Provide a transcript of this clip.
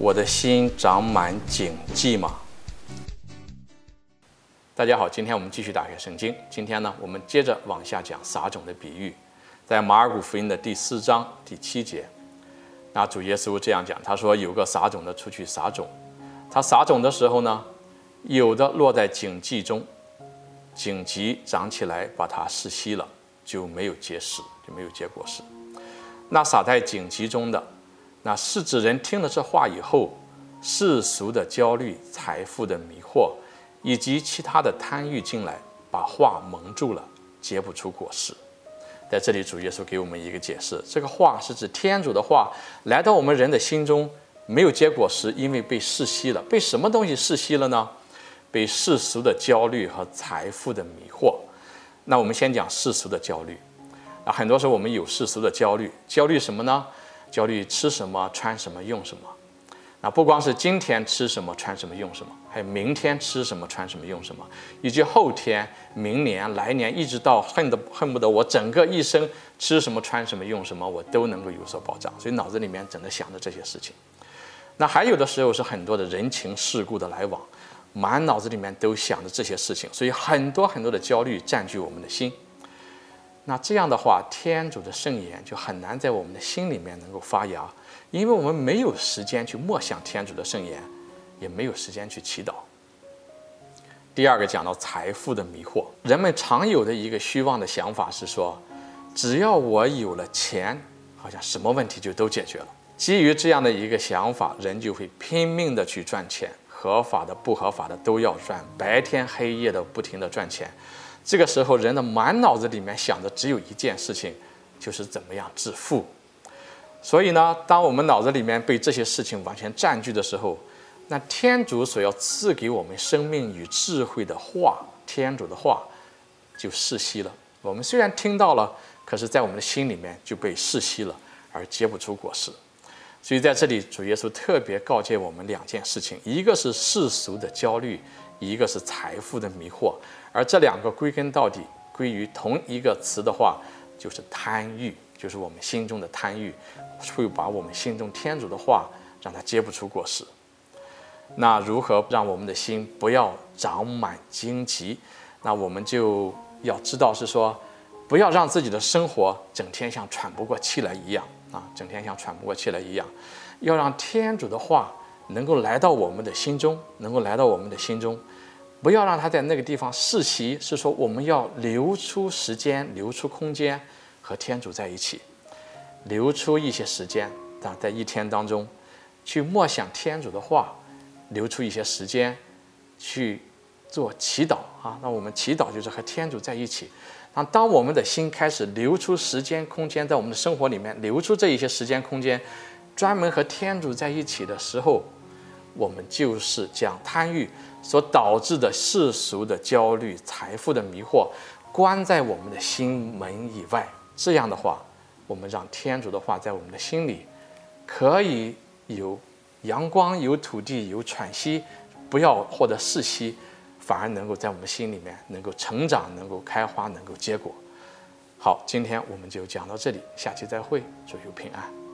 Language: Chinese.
我的心长满荆棘吗？大家好，今天我们继续打开圣经。今天呢，我们接着往下讲撒种的比喻，在马尔谷福音的第四章第七节，那主耶稣这样讲，他说有个撒种的出去撒种，他撒种的时候呢，有的落在荆棘中，荆棘长起来把它窒息了，就没有结实，就没有结果实。那撒在荆棘中的。那是指人听了这话以后，世俗的焦虑、财富的迷惑，以及其他的贪欲进来，把话蒙住了，结不出果实。在这里，主耶稣给我们一个解释：这个话是指天主的话来到我们人的心中，没有结果实，因为被窒息了。被什么东西窒息了呢？被世俗的焦虑和财富的迷惑。那我们先讲世俗的焦虑。啊，很多时候我们有世俗的焦虑，焦虑什么呢？焦虑吃什么、穿什么、用什么，那不光是今天吃什么、穿什么、用什么，还有明天吃什么、穿什么、用什么，以及后天、明年、来年，一直到恨得恨不得我整个一生吃什么、穿什么、用什么，我都能够有所保障。所以脑子里面整天想着这些事情。那还有的时候是很多的人情世故的来往，满脑子里面都想着这些事情，所以很多很多的焦虑占据我们的心。那这样的话，天主的圣言就很难在我们的心里面能够发芽，因为我们没有时间去默想天主的圣言，也没有时间去祈祷。第二个讲到财富的迷惑，人们常有的一个虚妄的想法是说，只要我有了钱，好像什么问题就都解决了。基于这样的一个想法，人就会拼命的去赚钱，合法的、不合法的都要赚，白天黑夜的不停的赚钱。这个时候，人的满脑子里面想的只有一件事情，就是怎么样致富。所以呢，当我们脑子里面被这些事情完全占据的时候，那天主所要赐给我们生命与智慧的话，天主的话就窒息了。我们虽然听到了，可是在我们的心里面就被窒息了，而结不出果实。所以在这里，主耶稣特别告诫我们两件事情：一个是世俗的焦虑，一个是财富的迷惑。而这两个归根到底归于同一个词的话，就是贪欲，就是我们心中的贪欲，会把我们心中天主的话让它结不出果实。那如何让我们的心不要长满荆棘？那我们就要知道是说，不要让自己的生活整天像喘不过气来一样啊，整天像喘不过气来一样，要让天主的话能够来到我们的心中，能够来到我们的心中。不要让他在那个地方世袭，是说我们要留出时间，留出空间和天主在一起，留出一些时间，啊，在一天当中去默想天主的话，留出一些时间去做祈祷啊。那我们祈祷就是和天主在一起。那当我们的心开始留出时间空间，在我们的生活里面留出这一些时间空间，专门和天主在一起的时候，我们就是将贪欲所导致的世俗的焦虑、财富的迷惑，关在我们的心门以外。这样的话，我们让天主的话在我们的心里，可以有阳光、有土地、有喘息，不要获得窒息，反而能够在我们心里面能够成长、能够开花、能够结果。好，今天我们就讲到这里，下期再会，祝有平安。